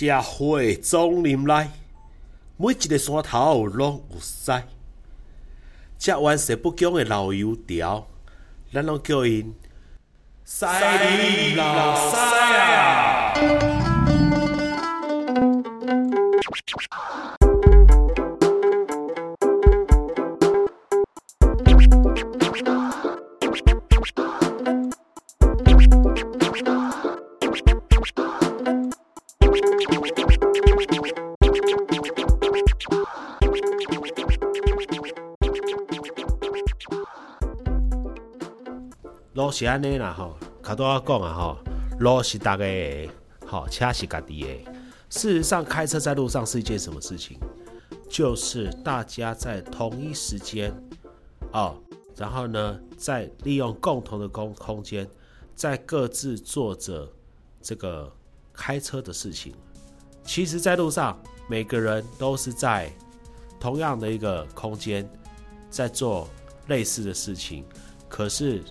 社会总林来，每一个山头拢有山。这湾是不强的老油条，咱拢叫因山老山啊！是安尼啦吼，卡多我讲啊吼，路是大家的，吼车是家己的。事实上，开车在路上是一件什么事情？就是大家在同一时间，哦，然后呢，在利用共同的空空间，在各自做着这个开车的事情。其实，在路上，每个人都是在同样的一个空间，在做类似的事情。可是，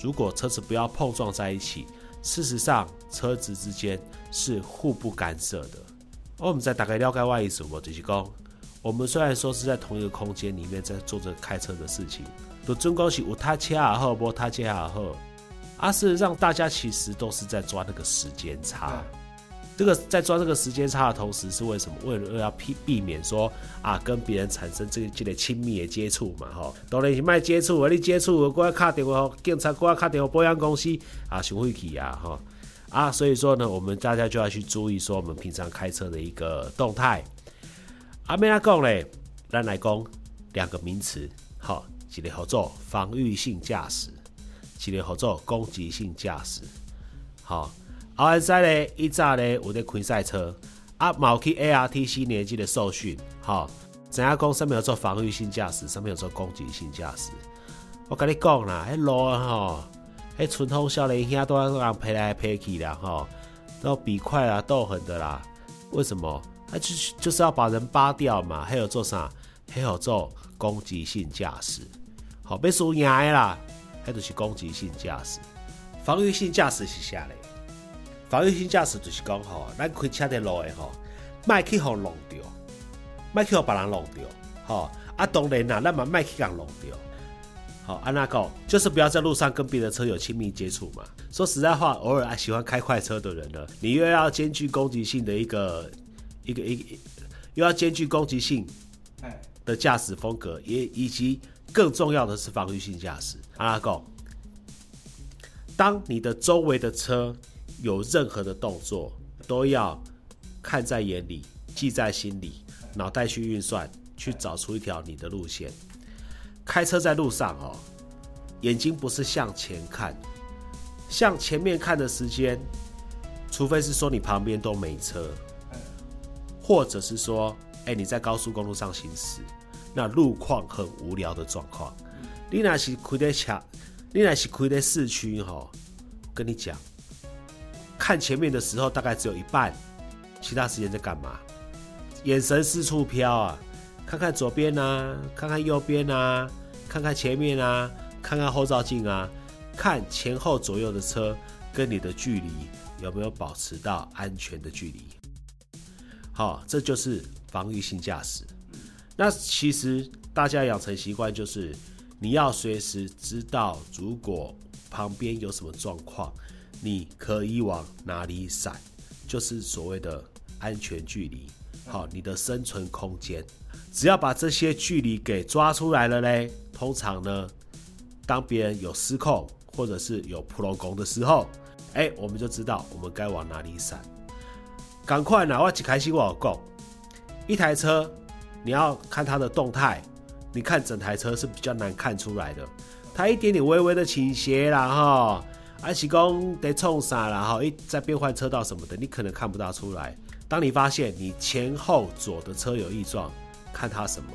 如果车子不要碰撞在一起，事实上车子之间是互不干涉的。我们在大概了解外意思，我就是讲，我们虽然说是在同一个空间里面在做着开车的事情，都总共是有他车也好，无他车也好，啊，事实上大家其实都是在抓那个时间差。这个在抓这个时间差的同时，是为什么？为了要避避免说啊，跟别人产生这个这类亲密的接触嘛，吼，当然是卖接触，你接触，我要卡电话，警察过来卡电话保险公司啊，想回去啊，哈，啊，所以说呢，我们大家就要去注意说，我们平常开车的一个动态。阿咩拉讲嘞，咱来讲两个名词，好，一个合作防御性驾驶，一个合作攻击性驾驶，好。后来在咧，一早咧有咧开赛车，啊，冇去 ARTC 年纪的受训，吼，怎样讲？上面有做防御性驾驶，上面有做攻击性驾驶。我跟你讲啦，迄路啊吼，迄春风少年兄都要让飞来飞去啦，吼，都比快啊，斗狠的啦。为什么？他就就是要把人扒掉嘛。还有做啥？还有做攻击性驾驶。好，被输赢的啦，迄就是攻击性驾驶。防御性驾驶是啥咧？防御性驾驶就是讲吼，咱开车的路的吼，莫去互弄掉，莫去互别人弄掉，吼啊当然啦，咱嘛莫去人弄掉，好安那讲，就是不要在路上跟别的车有亲密接触嘛。说实在话，偶尔爱喜欢开快车的人呢，你又要兼具攻击性的一个一个一，又要兼具攻击性的驾驶风格，也以及更重要的是防御性驾驶。安那讲，当你的周围的车。有任何的动作都要看在眼里，记在心里，脑袋去运算，去找出一条你的路线。开车在路上哦，眼睛不是向前看，向前面看的时间，除非是说你旁边都没车，或者是说，哎，你在高速公路上行驶，那路况很无聊的状况。你那是开在车，你那是开在市区哈，跟你讲。看前面的时候，大概只有一半，其他时间在干嘛？眼神四处飘啊，看看左边啊，看看右边啊，看看前面啊，看看后照镜啊，看前后左右的车跟你的距离有没有保持到安全的距离。好，这就是防御性驾驶。那其实大家养成习惯就是，你要随时知道，如果旁边有什么状况。你可以往哪里闪，就是所谓的安全距离。好，你的生存空间，只要把这些距离给抓出来了嘞，通常呢，当别人有失控或者是有扑龙弓的时候，哎，我们就知道我们该往哪里闪。赶快拿，我一开心我有讲，一台车你要看它的动态，你看整台车是比较难看出来的，它一点点微微的倾斜啦，哈。而是讲得冲啥然后一在变换车道什么的，你可能看不大出来。当你发现你前后左的车有异状，看它什么？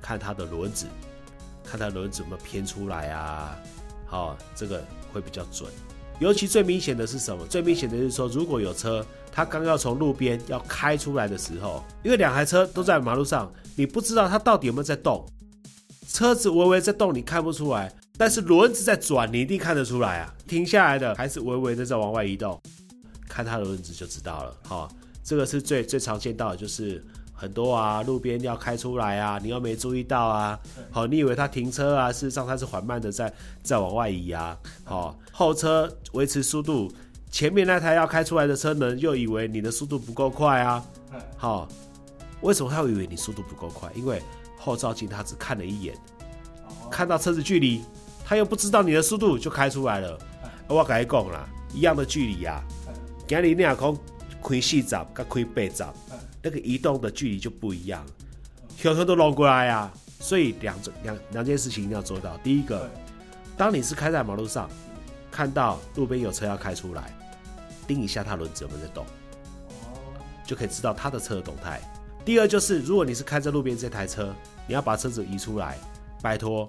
看它的轮子，看它轮子有没有偏出来啊？好，这个会比较准。尤其最明显的是什么？最明显的就是说，如果有车，它刚要从路边要开出来的时候，因为两台车都在马路上，你不知道它到底有没有在动，车子微微在动，你看不出来。但是轮子在转，你一定看得出来啊！停下来的还是微微的在往外移动，看它的轮子就知道了。好，这个是最最常见到的，就是很多啊，路边要开出来啊，你又没注意到啊，好，你以为它停车啊，事实上它是缓慢的在在往外移啊，好，后车维持速度，前面那台要开出来的车呢，又以为你的速度不够快啊，好，为什么他会以为你速度不够快？因为后照镜他只看了一眼，看到车子距离，他又不知道你的速度就开出来了。我跟你讲啦，一样的距离啊，今日你若讲开四十跟开八十，那个移动的距离就不一样，小车都弄过来啊。所以两两两件事情一定要做到。第一个，当你是开在马路上，看到路边有车要开出来，盯一下它轮子有没有在动，就可以知道它的车的动态。第二就是，如果你是开在路边这台车，你要把车子移出来，拜托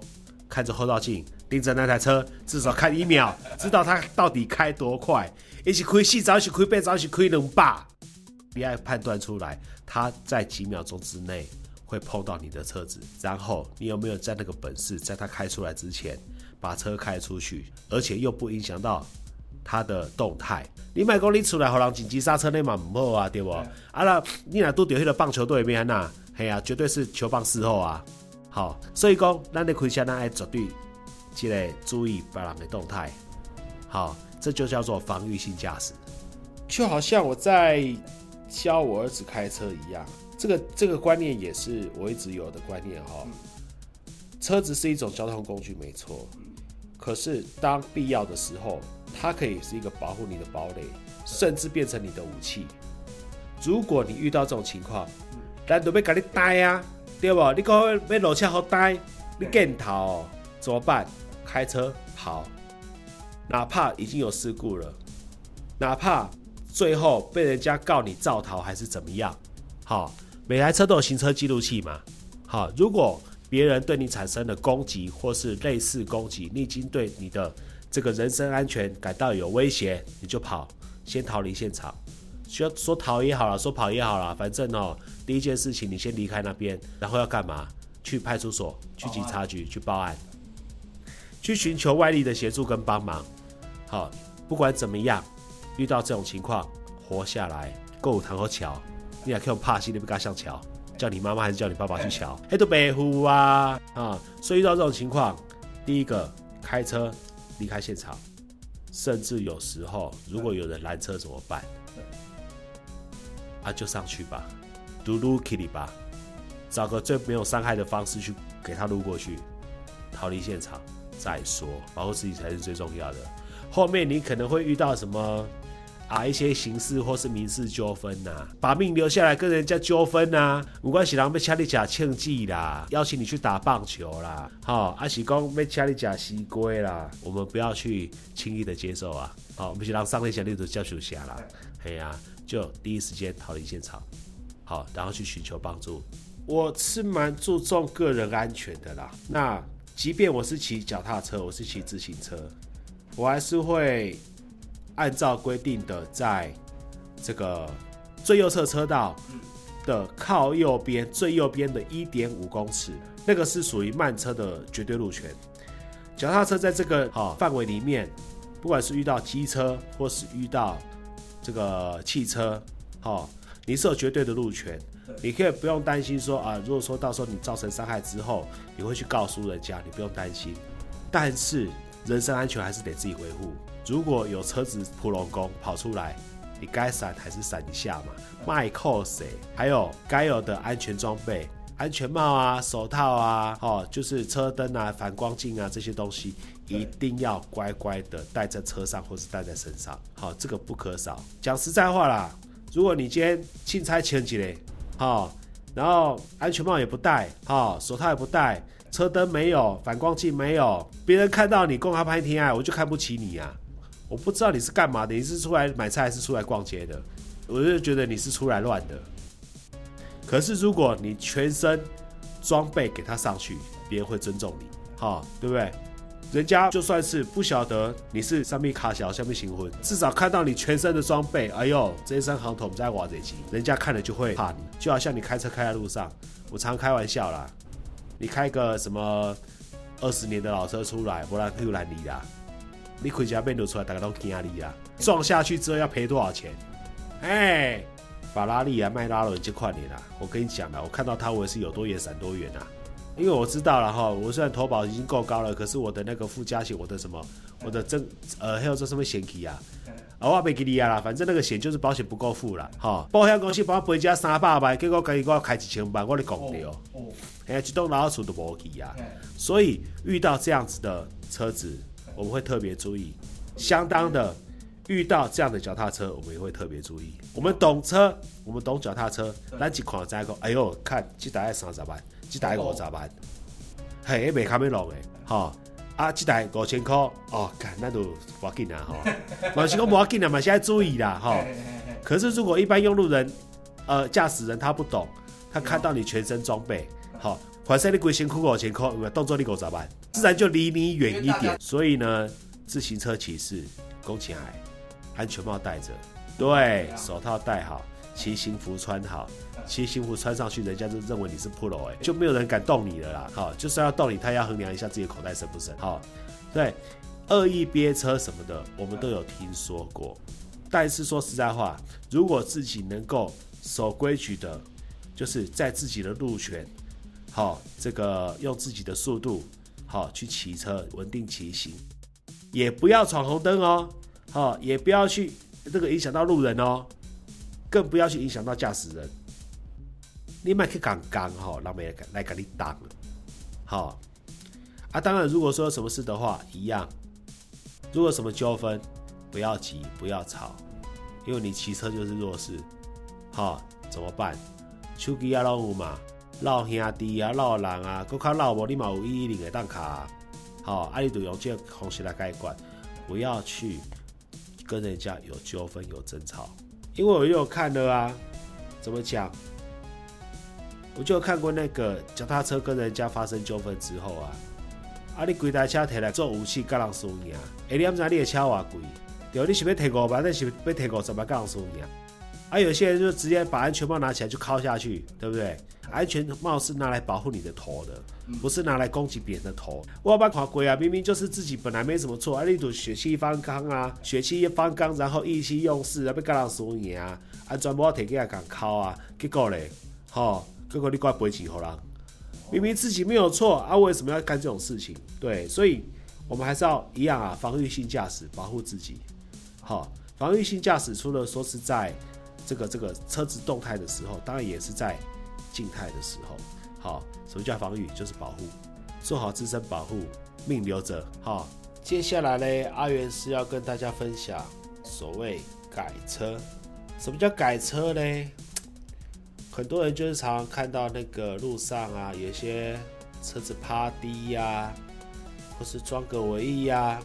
看着后照镜。盯着那台车，至少看一秒，知道它到底开多快。一起开细早，一起开背早，一起开能把，你要判断出来，它在几秒钟之内会碰到你的车子，然后你有没有在那个本事，在它开出来之前把车开出去，而且又不影响到它的动态。你买公里出来，好让紧急刹车那嘛唔好啊，对不？啊那你俩都丢迄个棒球队边呐，嘿啊，绝对是球棒事后啊。好，所以讲，咱的开车咱爱绝对。积累注意别人的动态，好，这就叫做防御性驾驶。就好像我在教我儿子开车一样，这个这个观念也是我一直有的观念哈。车子是一种交通工具，没错。可是当必要的时候，它可以是一个保护你的堡垒，甚至变成你的武器。如果你遇到这种情况，难道要跟你呆啊？对不？你讲要落车好呆，你镜头怎么办？开车跑，哪怕已经有事故了，哪怕最后被人家告你造逃还是怎么样，好，每台车都有行车记录器嘛，好，如果别人对你产生了攻击或是类似攻击，你已经对你的这个人身安全感到有威胁，你就跑，先逃离现场。需要说逃也好了，说跑也好了，反正哦，第一件事情你先离开那边，然后要干嘛？去派出所、去警察局去报案。去寻求外力的协助跟帮忙，好，不管怎么样，遇到这种情况，活下来，够堂和桥，你也可以怕死，你不敢上桥，叫你妈妈还是叫你爸爸去桥？嘿，都白呼啊啊！所以遇到这种情况，第一个开车离开现场，甚至有时候如果有人拦车怎么办？啊，就上去吧，嘟噜 kitty 吧，找个最没有伤害的方式去给他撸过去，逃离现场。再说，保护自己才是最重要的。后面你可能会遇到什么啊？一些刑事或是民事纠纷呐，把命留下来跟人家纠纷呐。没关系，人被掐你假庆忌啦，邀请你去打棒球啦，好，阿喜公被掐你假西龟啦，我们不要去轻易的接受啊。好，我们是让上天下你都叫手下啦。哎呀，就第一时间逃离现场，好，然后去寻求帮助。我是蛮注重个人安全的啦。那。即便我是骑脚踏车，我是骑自行车，我还是会按照规定的，在这个最右侧车道的靠右边最右边的一点五公尺，那个是属于慢车的绝对路权。脚踏车在这个好范围里面，不管是遇到机车或是遇到这个汽车，好，你是有绝对的路权。你可以不用担心说啊，如果说到时候你造成伤害之后，你会去告诉人家，你不用担心。但是人身安全还是得自己维护。如果有车子扑龙宫跑出来，你该闪还是闪一下嘛。麦克谁？还有该有的安全装备，安全帽啊、手套啊，哦，就是车灯啊、反光镜啊这些东西，一定要乖乖的带在车上或是带在身上。好，这个不可少。讲实在话啦，如果你今天钦差前几嘞。好，然后安全帽也不戴，好，手套也不戴，车灯没有，反光镜没有，别人看到你公开拍天爱，我就看不起你啊！我不知道你是干嘛的，你是出来买菜还是出来逛街的？我就觉得你是出来乱的。可是如果你全身装备给他上去，别人会尊重你，好，对不对？人家就算是不晓得你是上面卡小，下面行婚，至少看到你全身的装备，哎呦，这一身行头在挖这级，人家看了就会怕你。就好像你开车开在路上，我常开玩笑啦，你开个什么二十年的老车出来，不然又拦你啦，你回家变流出来，大家都惊你啦。撞下去之后要赔多少钱？哎，法拉利啊、迈拉伦这块你啦，我跟你讲了，我看到他我也是有多远闪多远啊。因为我知道了哈，我虽然投保已经够高了，可是我的那个附加险，我的什么，我的正呃还有这什么险期啊，啊我没给你啊啦，反正那个险就是保险不够付了，哈，保险公司帮我赔加三百万，结果给我开一千万，我咧讲的哦，哎，这栋老鼠都无去啊，所以遇到这样子的车子，我们会特别注意，相当的遇到这样的脚踏车，我们也会特别注意。我们懂车，我们懂脚踏车，咱一看再讲，哎呦，看这台三十万。这台五十万，嘿，未卡咩落诶，吼。啊，这台五千块，哦，干那都不要紧啊，吼，嘛是讲不要紧啊，嘛现在注意啦，吼。可是如果一般用路人，呃，驾驶人他不懂，他看到你全身装备，好，反正你贵辛苦五千块，动作你五十万，自然就离你远一点。所以呢，自行车骑士，恭喜海，安全帽戴着，对，手套戴好，骑行服穿好。骑行服穿上去，人家就认为你是 pro 哎，就没有人敢动你了啦。好，就算要动你，他要衡量一下自己口袋深不深。好，对，恶意憋车什么的，我们都有听说过。但是说实在话，如果自己能够守规矩的，就是在自己的路权，好，这个用自己的速度，好去骑车，稳定骑行，也不要闯红灯哦，好，也不要去这个影响到路人哦，更不要去影响到驾驶人。你买去讲讲哈，让别人来给你挡了，好啊。当然，如果说什么事的话，一样。如果什么纠纷，不要急，不要吵，因为你骑车就是弱势，好怎么办？手机啊，老有嘛，老兄弟啊，老人啊，搁较老无你嘛有一一零的档卡，好，啊你就用这个方式来解决，不要去跟人家有纠纷有争吵，因为我有看了啊，怎么讲？我就看过那个脚踏车跟人家发生纠纷之后啊，啊你规台车摕来做武器，甲人输赢。哎，你毋知你的车偌贵？对，你是要摕五万，你是要摕五十万，甲人输赢。啊，有些人就直接把安全帽拿起来就敲下去，对不对？安全帽是拿来保护你的头的，不是拿来攻击别人的头。我把看贵啊，明明就是自己本来没什么错，啊，你赌血气方刚啊，血气一方刚，然后意气用事啊，要甲人输赢啊，啊，全部摕起来敢敲啊，结果嘞，吼。哥哥，你怪不会起后啦？明明自己没有错啊，为什么要干这种事情？对，所以我们还是要一样啊，防御性驾驶，保护自己。好，防御性驾驶除了说是在这个这个车子动态的时候，当然也是在静态的时候。好，什么叫防御？就是保护，做好自身保护，命留着。好，接下来呢，阿元是要跟大家分享所谓改车。什么叫改车呢？很多人就是常常看到那个路上啊，有些车子趴低呀，或是装个尾翼呀，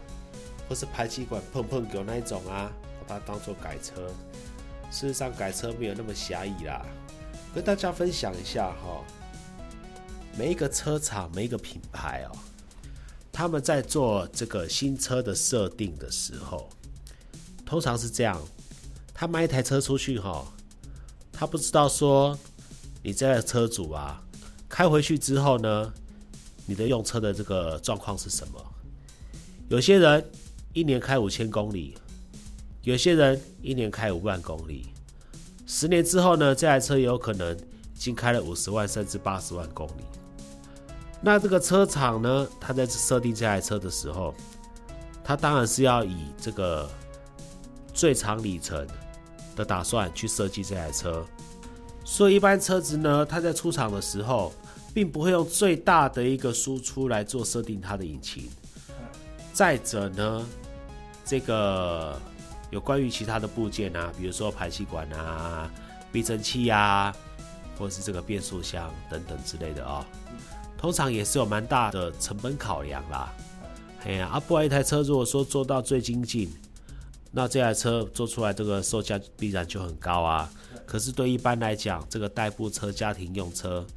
或是排气管碰碰狗那一种啊，把它当做改车。事实上，改车没有那么狭义啦。跟大家分享一下哈，每一个车厂、每一个品牌哦，他们在做这个新车的设定的时候，通常是这样：他卖一台车出去哈。他不知道说，你这个车主啊，开回去之后呢，你的用车的这个状况是什么？有些人一年开五千公里，有些人一年开五万公里，十年之后呢，这台车有可能已经开了五十万甚至八十万公里。那这个车厂呢，他在设定这台车的时候，他当然是要以这个最长里程。的打算去设计这台车，所以一般车子呢，它在出厂的时候，并不会用最大的一个输出来做设定它的引擎。再者呢，这个有关于其他的部件啊，比如说排气管啊、避震器啊，或者是这个变速箱等等之类的啊，通常也是有蛮大的成本考量啦。哎呀，啊，不然一台车如果说做到最精进。那这台车做出来，这个售价必然就很高啊。可是对一般来讲，这个代步车、家庭用车，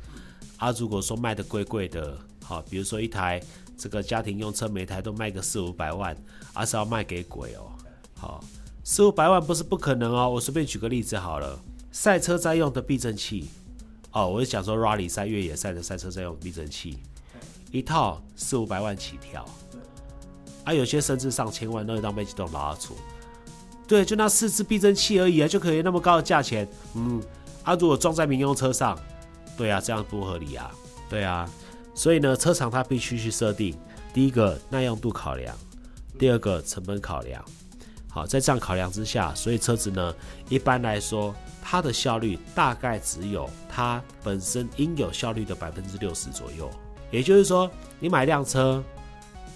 啊，如果说卖的贵贵的，好，比如说一台这个家庭用车，每台都卖个四五百万，而是要卖给鬼哦。好，四五百万不是不可能哦。我随便举个例子好了，赛车在用的避震器，哦，我是讲说 rally 赛、越野赛的赛车在用避震器，一套四五百万起跳，啊，有些甚至上千万，那当被机动拉出。对，就那四支避震器而已啊，就可以那么高的价钱。嗯，啊，如果装在民用车上，对啊，这样不合理啊。对啊，所以呢，车厂它必须去设定第一个耐用度考量，第二个成本考量。好，在这样考量之下，所以车子呢，一般来说，它的效率大概只有它本身应有效率的百分之六十左右。也就是说，你买辆车，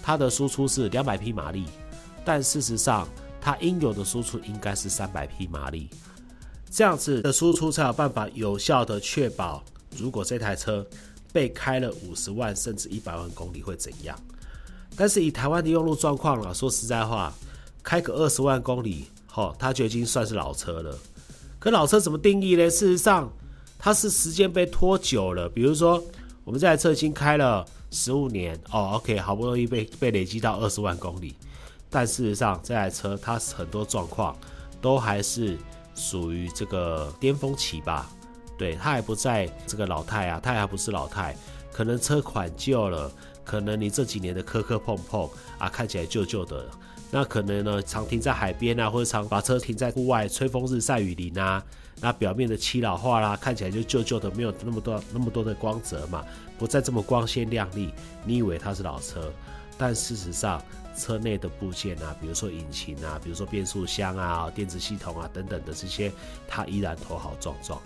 它的输出是两百匹马力，但事实上它应有的输出应该是三百匹马力。这样子的输出才有办法有效的确保，如果这台车被开了五十万甚至一百万公里会怎样。但是以台湾的用路状况啊，说实在话。开个二十万公里，好，它就已经算是老车了。可老车怎么定义呢？事实上，它是时间被拖久了。比如说，我们这台车已经开了十五年，哦，OK，好不容易被被累积到二十万公里，但事实上这台车它很多状况都还是属于这个巅峰期吧？对，它还不在这个老态啊，它还不是老态，可能车款旧了，可能你这几年的磕磕碰碰啊，看起来旧旧的。那可能呢，常停在海边啊，或者常把车停在户外，吹风日晒雨淋啊，那表面的漆老化啦，看起来就旧旧的，没有那么多那么多的光泽嘛，不再这么光鲜亮丽。你以为它是老车，但事实上，车内的部件啊，比如说引擎啊，比如说变速箱啊、电子系统啊等等的这些，它依然头好壮壮。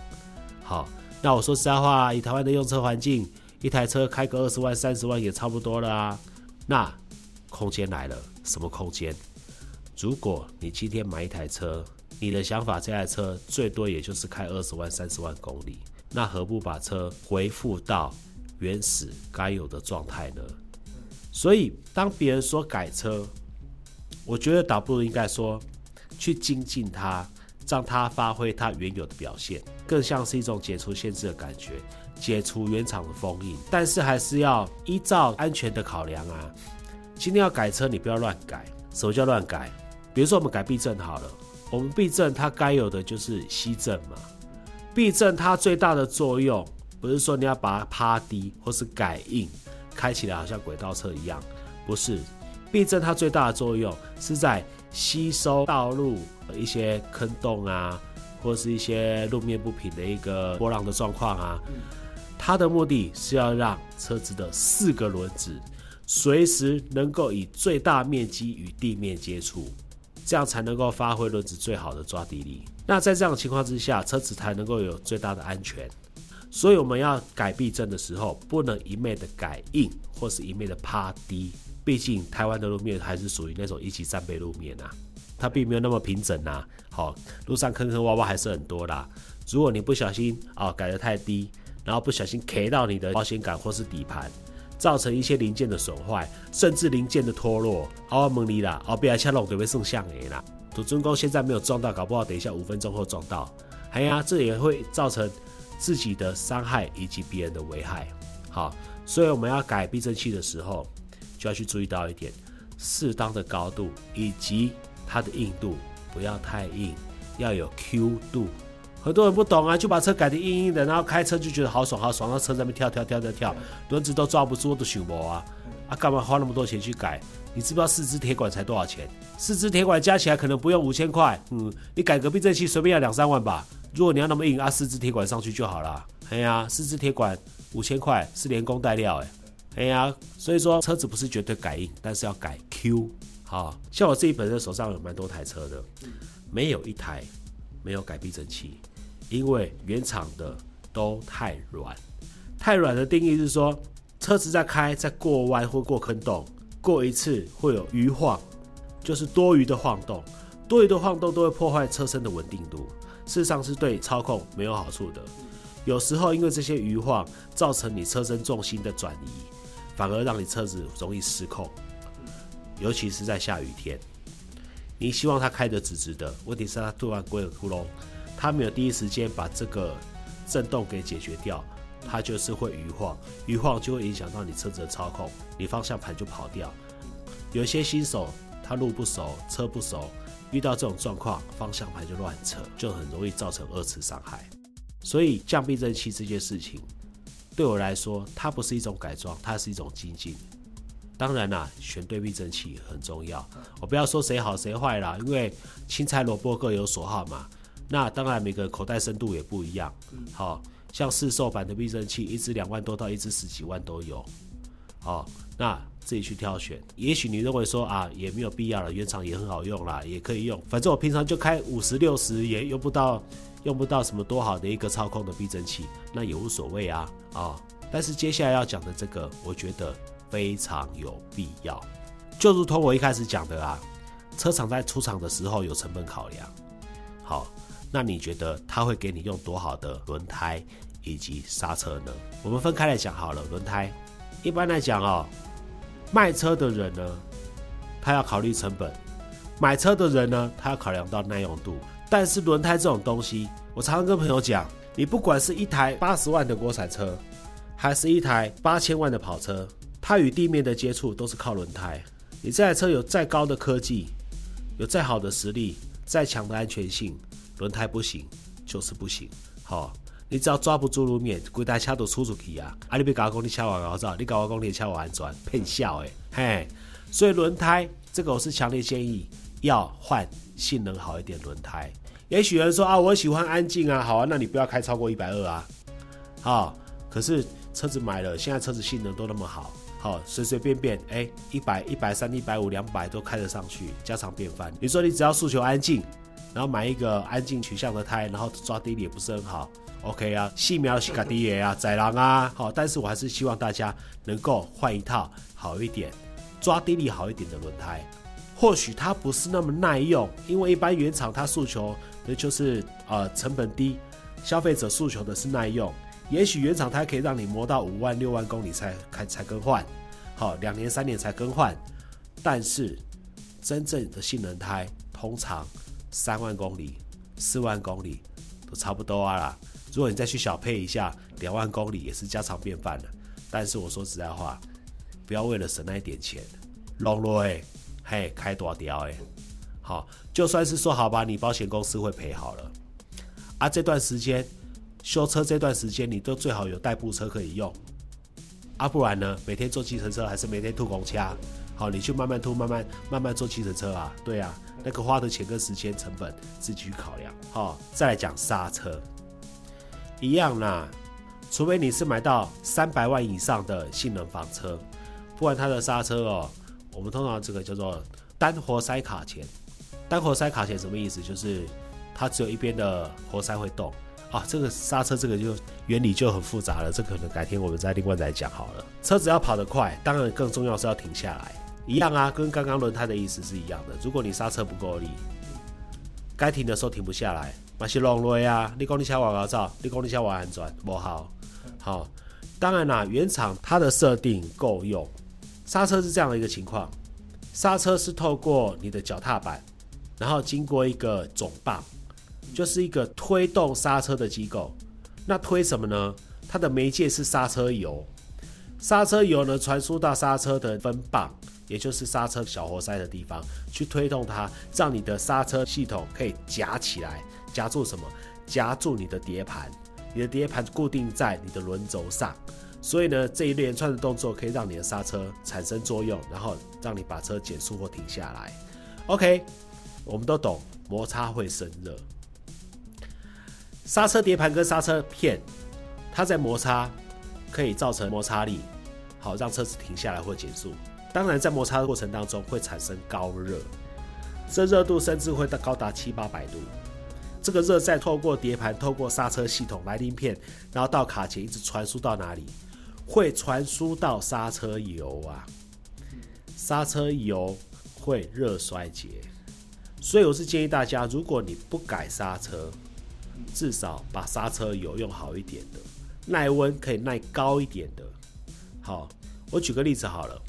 好，那我说实在话，以台湾的用车环境，一台车开个二十万、三十万也差不多了啊。那空间来了。什么空间？如果你今天买一台车，你的想法这台车最多也就是开二十万、三十万公里，那何不把车恢复到原始该有的状态呢？所以，当别人说改车，我觉得倒不如应该说去精进它，让它发挥它原有的表现，更像是一种解除限制的感觉，解除原厂的封印。但是还是要依照安全的考量啊。今天要改车，你不要乱改。什么叫乱改？比如说我们改避震好了，我们避震它该有的就是吸震嘛。避震它最大的作用，不是说你要把它趴低或是改硬，开起来好像轨道车一样，不是。避震它最大的作用是在吸收道路一些坑洞啊，或是一些路面不平的一个波浪的状况啊。它的目的是要让车子的四个轮子。随时能够以最大面积与地面接触，这样才能够发挥轮子最好的抓地力。那在这样的情况之下，车子才能够有最大的安全。所以我们要改避震的时候，不能一昧的改硬，或是一昧的趴低。毕竟台湾的路面还是属于那种一级战备路面啊，它并没有那么平整呐。好，路上坑坑洼洼还是很多啦。如果你不小心啊改得太低，然后不小心 K 到你的保险杆或是底盘。造成一些零件的损坏，甚至零件的脱落。好，蒙尼啦，哦，别来抢龙，给会送相诶啦。土尊公现在没有撞到，搞不好等一下五分钟后撞到。哎呀，这也会造成自己的伤害以及别人的危害。好，所以我们要改避震器的时候，就要去注意到一点，适当的高度以及它的硬度，不要太硬，要有 Q 度。很多人不懂啊，就把车改的硬硬的，然后开车就觉得好爽好爽，然后车在那跳跳跳跳跳，轮子都抓不住的熊猫啊！啊，干嘛花那么多钱去改？你知不知道四支铁管才多少钱？四支铁管加起来可能不用五千块，嗯，你改个避震器随便要两三万吧。如果你要那么硬，啊，四支铁管上去就好了。哎呀，四支铁管五千块是连工带料哎。哎呀，所以说车子不是绝对改硬，但是要改 Q。好像我自己本身手上有蛮多台车的，没有一台没有改避震器。因为原厂的都太软，太软的定义是说，车子在开在过弯或过坑洞，过一次会有余晃，就是多余的晃动，多余的晃动都会破坏车身的稳定度，事实上是对操控没有好处的。有时候因为这些余晃造成你车身重心的转移，反而让你车子容易失控，尤其是在下雨天，你希望它开得直直的，问题是它突然过个窟窿。它没有第一时间把这个震动给解决掉，它就是会余晃，余晃就会影响到你车子的操控，你方向盘就跑掉。有些新手他路不熟，车不熟，遇到这种状况，方向盘就乱扯，就很容易造成二次伤害。所以降避震器这件事情，对我来说，它不是一种改装，它是一种精进。当然啦，选对避震器很重要。我不要说谁好谁坏啦，因为青菜萝卜各有所好嘛。那当然每个口袋深度也不一样。好，像市售版的避震器，一支两万多到一支十几万都有。好，那自己去挑选。也许你认为说啊，也没有必要了，原厂也很好用啦，也可以用。反正我平常就开五十六十，也用不到用不到什么多好的一个操控的避震器，那也无所谓啊啊。但是接下来要讲的这个，我觉得非常有必要。就如同我一开始讲的啊，车厂在出厂的时候有成本考量。好，那你觉得他会给你用多好的轮胎以及刹车呢？我们分开来讲好了，轮胎。一般来讲哦，卖车的人呢，他要考虑成本；买车的人呢，他要考量到耐用度。但是轮胎这种东西，我常常跟朋友讲，你不管是一台八十万的国产车，还是一台八千万的跑车，它与地面的接触都是靠轮胎。你这台车有再高的科技，有再好的实力，再强的安全性，轮胎不行就是不行。好。你只要抓不住路面，规台车都出出去啊！啊，你别搞讲你车我搞造，你搞我讲你车我安全，骗笑诶，嘿！所以轮胎这个我是强烈建议要换性能好一点轮胎。也许人说啊，我喜欢安静啊，好啊，那你不要开超过一百二啊，好。可是车子买了，现在车子性能都那么好，好随随便便哎，一百、一百三、一百五、两百都开得上去，家常便饭。你说你只要诉求安静，然后买一个安静取向的胎，然后抓地力也不是很好。OK 啊，细苗西卡迪耶啊，宰狼啊，好，但是我还是希望大家能够换一套好一点、抓地力好一点的轮胎。或许它不是那么耐用，因为一般原厂它诉求的就是呃成本低，消费者诉求的是耐用。也许原厂它可以让你磨到五万、六万公里才开才更换，好，两年三年才更换。但是真正的性能胎通常三万公里、四万公里都差不多啊啦。如果你再去小配一下，两万公里也是家常便饭了。但是我说实在话，不要为了省那一点钱，弄落哎，嘿，开多条哎，好，就算是说好吧，你保险公司会赔好了。啊，这段时间修车这段时间，你都最好有代步车可以用。啊，不然呢，每天坐计程车还是每天吐公掐？好，你去慢慢吐，慢慢慢慢坐计程车啊。对啊，那个花的钱跟时间成本自己去考量。好，再来讲刹车。一样啦，除非你是买到三百万以上的性能房车，不然它的刹车哦，我们通常这个叫做单活塞卡钳。单活塞卡钳什么意思？就是它只有一边的活塞会动啊。这个刹车这个就原理就很复杂了，这可能改天我们再另外再讲好了。车子要跑得快，当然更重要是要停下来。一样啊，跟刚刚轮胎的意思是一样的。如果你刹车不够力，该停的时候停不下来。马是浪瑞啊！你讲你车外高照，你讲你车外安全，不好。好，当然啦，原厂它的设定够用。刹车是这样的一个情况，刹车是透过你的脚踏板，然后经过一个总棒，就是一个推动刹车的机构。那推什么呢？它的媒介是刹车油，刹车油呢传输到刹车的分棒。也就是刹车小活塞的地方，去推动它，让你的刹车系统可以夹起来，夹住什么？夹住你的碟盘，你的碟盘固定在你的轮轴上，所以呢，这一连串的动作可以让你的刹车产生作用，然后让你把车减速或停下来。OK，我们都懂，摩擦会生热，刹车碟盘跟刹车片，它在摩擦可以造成摩擦力，好让车子停下来或减速。当然，在摩擦的过程当中会产生高热，这热度甚至会到高达七八百度。这个热再透过碟盘、透过刹车系统、来临片，然后到卡钳，一直传输到哪里？会传输到刹车油啊！刹车油会热衰竭，所以我是建议大家，如果你不改刹车，至少把刹车油用好一点的，耐温可以耐高一点的。好，我举个例子好了。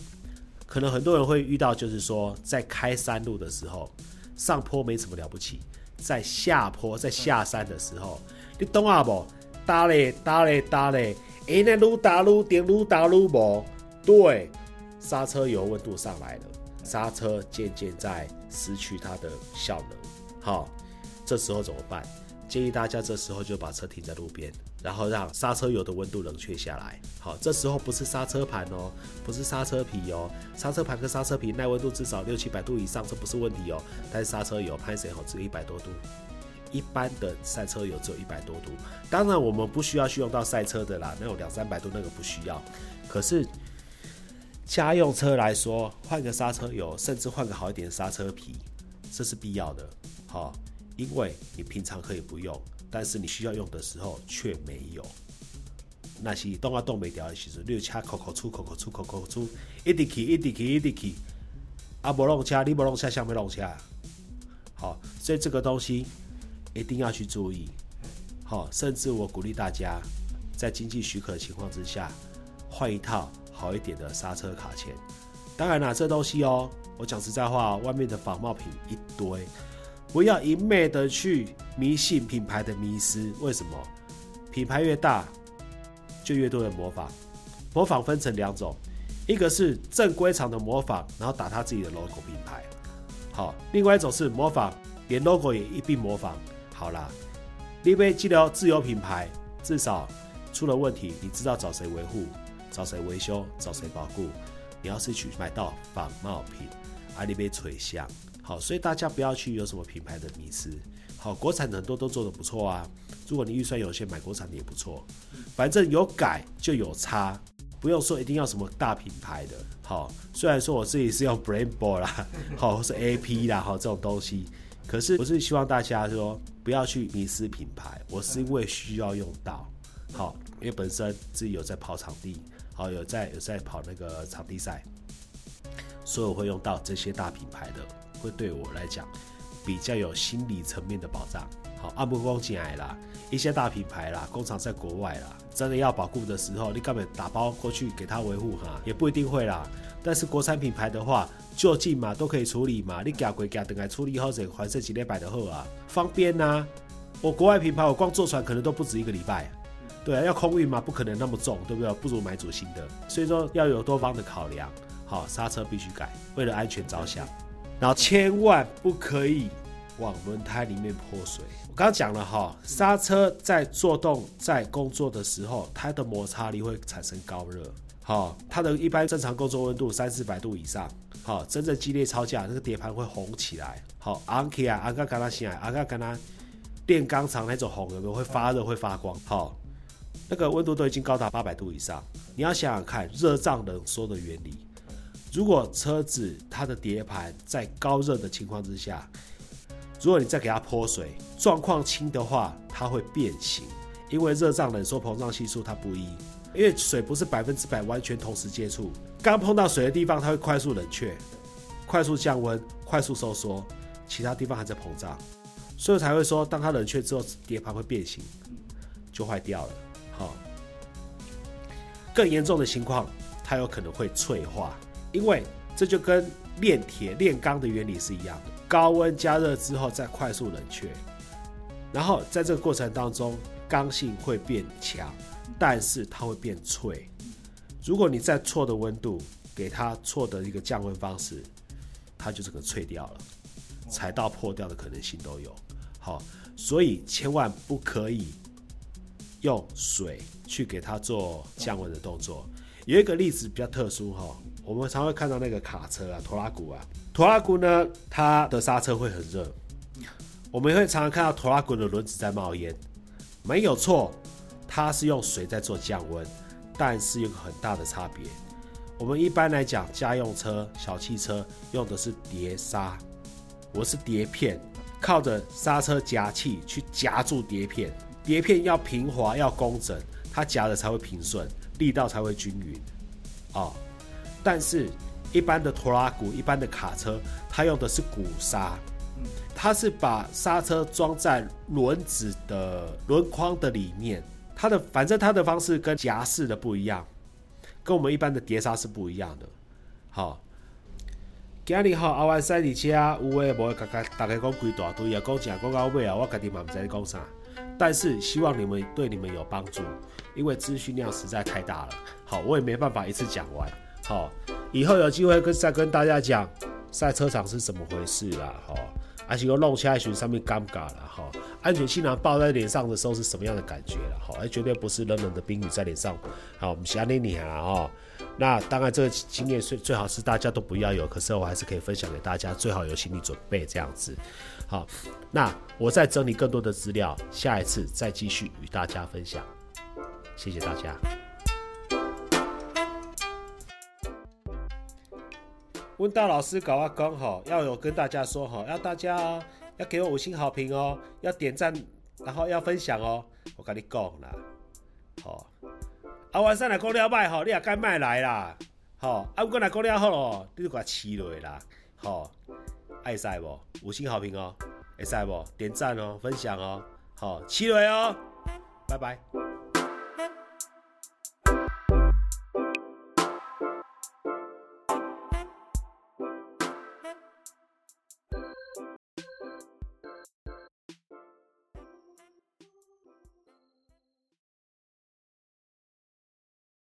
可能很多人会遇到，就是说在开山路的时候，上坡没什么了不起，在下坡在下山的时候，你懂啊不？打嘞打嘞打嘞，哎那路打路点路打路不？对，刹车油温度上来了，刹车渐渐在失去它的效能。好，这时候怎么办？建议大家这时候就把车停在路边，然后让刹车油的温度冷却下来。好，这时候不是刹车盘哦，不是刹车皮哦，刹车盘跟刹车皮耐温度至少六七百度以上，这不是问题哦。但是刹车油拍谁好只有一百多度，一般的赛车油只有一百多度。当然我们不需要去用到赛车的啦，那种两三百度那个不需要。可是家用车来说，换个刹车油，甚至换个好一点的刹车皮，这是必要的。好。因为你平常可以不用，但是你需要用的时候却没有。那些动啊动没掉的时候，你就口口出口口出口口出，一直去一直去一直去，啊不弄车，你不弄车，想没弄车。好，所以这个东西一定要去注意。好，甚至我鼓励大家，在经济许可的情况之下，换一套好一点的刹车卡钳。当然啦，这东西哦，我讲实在话，外面的仿冒品一堆。不要一昧的去迷信品牌的迷失，为什么？品牌越大，就越多人模仿。模仿分成两种，一个是正规厂的模仿，然后打他自己的 logo 品牌，好；另外一种是模仿，连 logo 也一并模仿。好啦，你被记得自有品牌，至少出了问题，你知道找谁维护，找谁维修，找谁保护。你要是去买到仿冒品，阿里被吹香。好，所以大家不要去有什么品牌的迷失。好，国产的很多都做的不错啊。如果你预算有限，买国产的也不错。反正有改就有差，不用说一定要什么大品牌的。好，虽然说我自己是用 Brembo 啦，好，是 AP 啦，好这种东西，可是我是希望大家说不要去迷失品牌。我是因为需要用到，好，因为本身自己有在跑场地，好，有在有在跑那个场地赛，所以我会用到这些大品牌的。会对我来讲比较有心理层面的保障。好，按不光进来啦，一些大品牌啦，工厂在国外啦，真的要保护的时候，你根本打包过去给他维护哈，也不一定会啦。但是国产品牌的话，就近嘛都可以处理嘛，你寄归加等来处理好者，还剩几礼拜的后啊，方便呐。我国外品牌，我光坐船可能都不止一个礼拜。对啊，要空运嘛，不可能那么重，对不对？不如买主新的。所以说要有多方的考量。好，刹车必须改，为了安全着想。然后千万不可以往轮胎里面泼水。我刚刚讲了哈，刹车在做动、在工作的时候，它的摩擦力会产生高热。好，它的一般正常工作温度三四百度以上。好，真正激烈超价，那个碟盘会红起来。好，昂起来，昂个跟它起来，昂个跟它炼钢厂那种红有没有会发热、会发光？好，那个温度都已经高达八百度以上。你要想想看，热胀冷缩的原理。如果车子它的碟盘在高热的情况之下，如果你再给它泼水，状况轻的话，它会变形，因为热胀冷缩膨胀系数它不一，因为水不是百分之百完全同时接触，刚碰到水的地方它会快速冷却，快速降温，快速收缩，其他地方还在膨胀，所以才会说，当它冷却之后，碟盘会变形，就坏掉了。好，更严重的情况，它有可能会脆化。因为这就跟炼铁炼钢的原理是一样的，高温加热之后再快速冷却，然后在这个过程当中，刚性会变强，但是它会变脆。如果你在错的温度给它错的一个降温方式，它就整个脆掉了，踩到破掉的可能性都有。好，所以千万不可以用水去给它做降温的动作。有一个例子比较特殊哈。我们常会看到那个卡车啊，拖拉古啊，拖拉古呢，它的刹车会很热。我们会常常看到拖拉古的轮子在冒烟，没有错，它是用水在做降温，但是有个很大的差别。我们一般来讲，家用车、小汽车用的是碟刹，我是碟片，靠着刹车夹器去夹住碟片，碟片要平滑、要工整，它夹的才会平顺，力道才会均匀，啊。但是，一般的拖拉鼓、一般的卡车，它用的是鼓刹，它是把刹车装在轮子的轮框的里面。它的反正它的方式跟夹式的不一样，跟我们一般的碟刹是不一样的。好，今日好阿万赛的车，有诶无甲甲大家讲几大堆啊，讲正讲到尾啊，我家己嘛唔知你讲啥。但是希望你们对你们有帮助，因为资讯量实在太大了。好，我也没办法一次讲完。好，以后有机会跟再跟大家讲赛车场是怎么回事啦。好，啊，还是说弄起来时上面尴尬了哈。安全气囊爆在脸上的时候是什么样的感觉了哈？而绝对不是冷冷的冰雨在脸上。好，我们下你你啊哈。那当然这个经验最最好是大家都不要有，可是我还是可以分享给大家，最好有心理准备这样子。好，那我再整理更多的资料，下一次再继续与大家分享。谢谢大家。温大老师搞阿刚好要有跟大家说哈，要大家要给我五星好评哦，要点赞，然后要分享哦。我跟你讲啦，好，啊晚上来讲了卖吼，你也该卖来啦，好，啊不过来讲了好咯，你就给我吃落啦，好，爱晒不？五星好评哦，爱晒不？点赞哦，分享哦，好，吃落哦，拜拜。